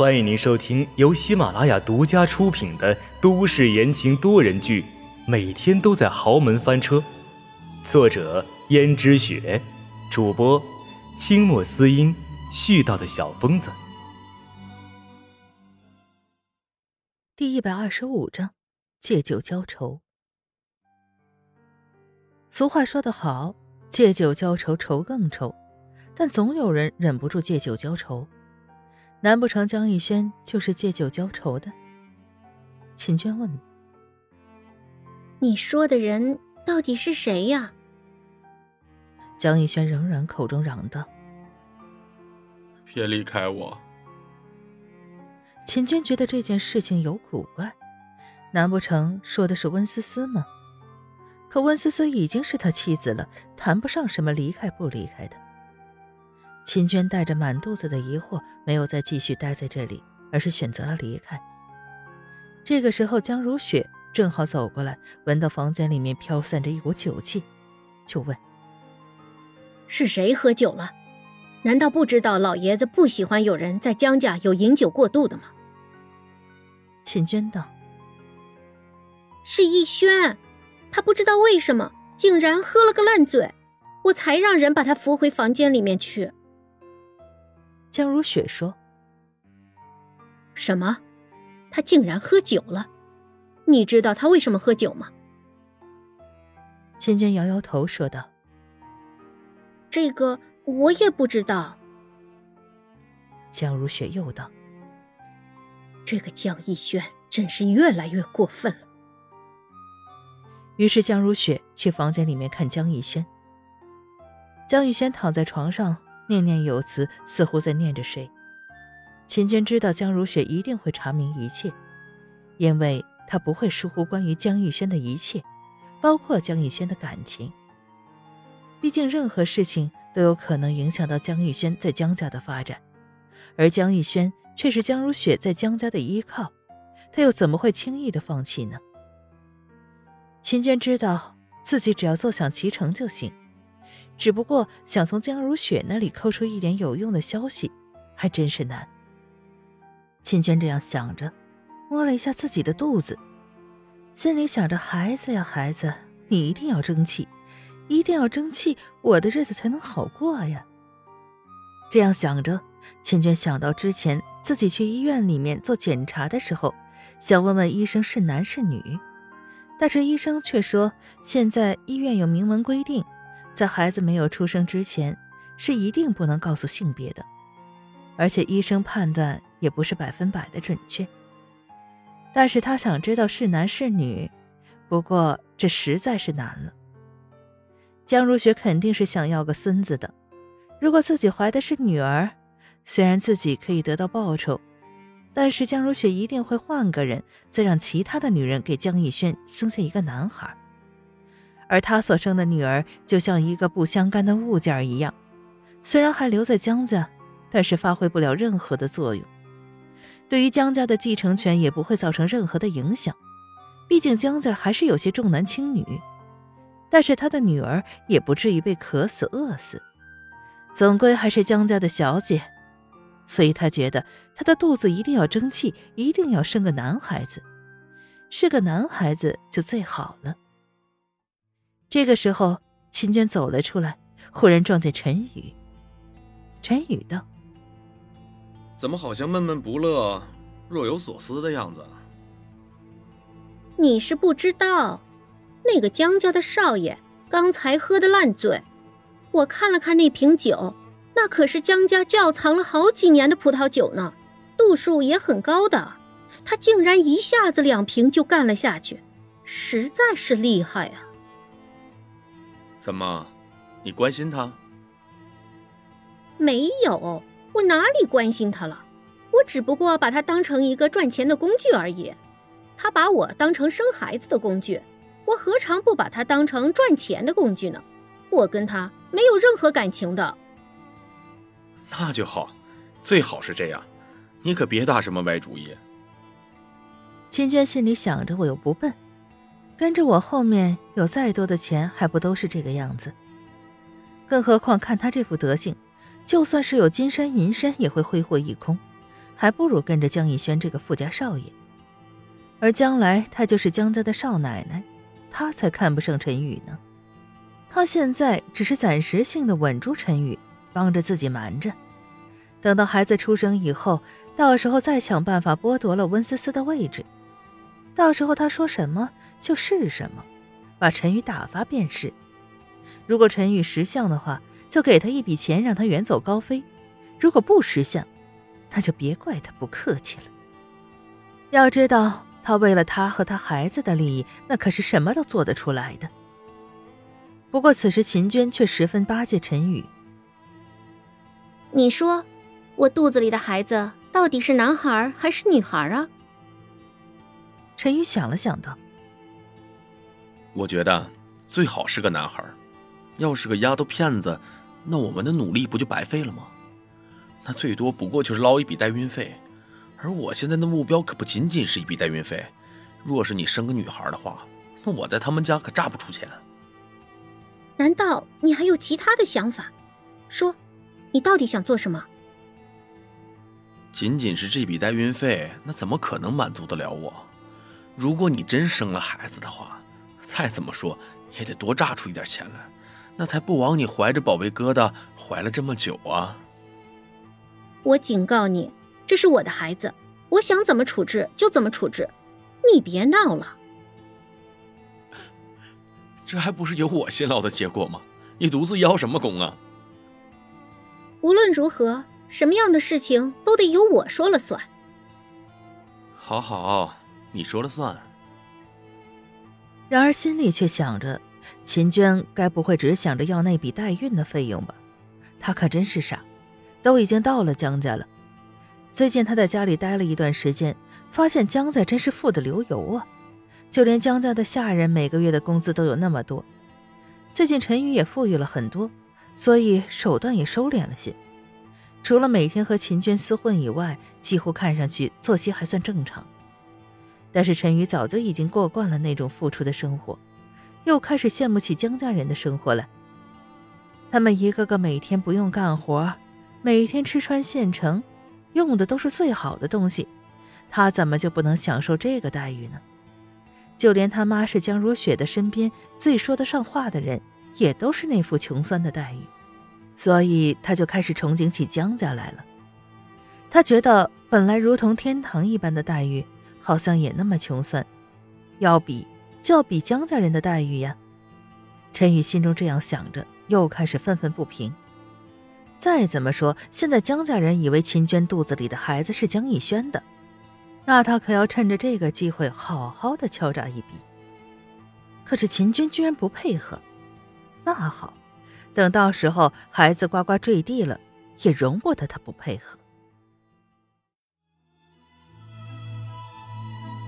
欢迎您收听由喜马拉雅独家出品的都市言情多人剧《每天都在豪门翻车》，作者：胭脂雪，主播：清墨思音，絮叨的小疯子。第一百二十五章：借酒浇愁。俗话说得好，借酒浇愁，愁更愁，但总有人忍不住借酒浇愁。难不成江逸轩就是借酒浇愁的？秦娟问。你说的人到底是谁呀？江逸轩仍然口中嚷道：“别离开我。”秦娟觉得这件事情有古怪，难不成说的是温思思吗？可温思思已经是他妻子了，谈不上什么离开不离开的。秦娟带着满肚子的疑惑，没有再继续待在这里，而是选择了离开。这个时候，江如雪正好走过来，闻到房间里面飘散着一股酒气，就问：“是谁喝酒了？难道不知道老爷子不喜欢有人在江家有饮酒过度的吗？”秦娟道：“是逸轩，他不知道为什么竟然喝了个烂醉，我才让人把他扶回房间里面去。”江如雪说：“什么？他竟然喝酒了？你知道他为什么喝酒吗？”芊芊摇摇头说道：“这个我也不知道。”江如雪又道：“这个江逸轩真是越来越过分了。”于是江如雪去房间里面看江逸轩。江逸轩躺在床上。念念有词，似乎在念着谁。秦娟知道江如雪一定会查明一切，因为她不会疏忽关于江逸轩的一切，包括江逸轩的感情。毕竟任何事情都有可能影响到江逸轩在江家的发展，而江逸轩却是江如雪在江家的依靠，他又怎么会轻易的放弃呢？秦娟知道自己只要坐享其成就行。只不过想从江如雪那里抠出一点有用的消息，还真是难。秦娟这样想着，摸了一下自己的肚子，心里想着：“孩子呀，孩子，你一定要争气，一定要争气，我的日子才能好过呀。”这样想着，秦娟想到之前自己去医院里面做检查的时候，想问问医生是男是女，但是医生却说现在医院有明文规定。在孩子没有出生之前，是一定不能告诉性别的，而且医生判断也不是百分百的准确。但是他想知道是男是女，不过这实在是难了。江如雪肯定是想要个孙子的，如果自己怀的是女儿，虽然自己可以得到报酬，但是江如雪一定会换个人，再让其他的女人给江逸轩生下一个男孩。而他所生的女儿就像一个不相干的物件一样，虽然还留在江家，但是发挥不了任何的作用，对于江家的继承权也不会造成任何的影响。毕竟江家还是有些重男轻女，但是他的女儿也不至于被渴死饿死，总归还是江家的小姐，所以他觉得他的肚子一定要争气，一定要生个男孩子，是个男孩子就最好了。这个时候，秦娟走了出来，忽然撞见陈宇。陈宇道：“怎么好像闷闷不乐、若有所思的样子？”你是不知道，那个江家的少爷刚才喝的烂醉。我看了看那瓶酒，那可是江家窖藏了好几年的葡萄酒呢，度数也很高的。他竟然一下子两瓶就干了下去，实在是厉害啊！怎么，你关心他？没有，我哪里关心他了？我只不过把他当成一个赚钱的工具而已。他把我当成生孩子的工具，我何尝不把他当成赚钱的工具呢？我跟他没有任何感情的。那就好，最好是这样。你可别打什么歪主意。秦娟心里想着，我又不笨。跟着我后面有再多的钱，还不都是这个样子？更何况看他这副德行，就算是有金山银山，也会挥霍一空，还不如跟着江逸轩这个富家少爷。而将来他就是江家的少奶奶，他才看不上陈宇呢。他现在只是暂时性的稳住陈宇，帮着自己瞒着，等到孩子出生以后，到时候再想办法剥夺了温思思的位置。到时候他说什么就是什么，把陈宇打发便是。如果陈宇识相的话，就给他一笔钱，让他远走高飞；如果不识相，那就别怪他不客气了。要知道，他为了他和他孩子的利益，那可是什么都做得出来的。不过此时秦娟却十分巴结陈宇。你说，我肚子里的孩子到底是男孩还是女孩啊？陈宇想了想，道：“我觉得最好是个男孩。要是个丫头片子，那我们的努力不就白费了吗？那最多不过就是捞一笔代孕费。而我现在的目标可不仅仅是一笔代孕费。若是你生个女孩的话，那我在他们家可榨不出钱。难道你还有其他的想法？说，你到底想做什么？仅仅是这笔代孕费，那怎么可能满足得了我？”如果你真生了孩子的话，再怎么说也得多榨出一点钱来，那才不枉你怀着宝贝疙瘩怀了这么久啊！我警告你，这是我的孩子，我想怎么处置就怎么处置，你别闹了。这还不是有我辛劳的结果吗？你独自邀什么功啊？无论如何，什么样的事情都得由我说了算。好好。你说了算。然而心里却想着，秦娟该不会只想着要那笔代孕的费用吧？她可真是傻，都已经到了江家了。最近她在家里待了一段时间，发现江家真是富得流油啊！就连江家的下人每个月的工资都有那么多。最近陈宇也富裕了很多，所以手段也收敛了些。除了每天和秦娟厮混以外，几乎看上去作息还算正常。但是陈宇早就已经过惯了那种付出的生活，又开始羡慕起江家人的生活了。他们一个个每天不用干活，每天吃穿现成，用的都是最好的东西，他怎么就不能享受这个待遇呢？就连他妈是江如雪的身边最说得上话的人，也都是那副穷酸的待遇，所以他就开始憧憬起江家来了。他觉得本来如同天堂一般的待遇。好像也那么穷酸，要比就要比江家人的待遇呀。陈宇心中这样想着，又开始愤愤不平。再怎么说，现在江家人以为秦娟肚子里的孩子是江逸轩的，那他可要趁着这个机会好好的敲诈一笔。可是秦娟居然不配合，那好，等到时候孩子呱呱坠地了，也容不得他不配合。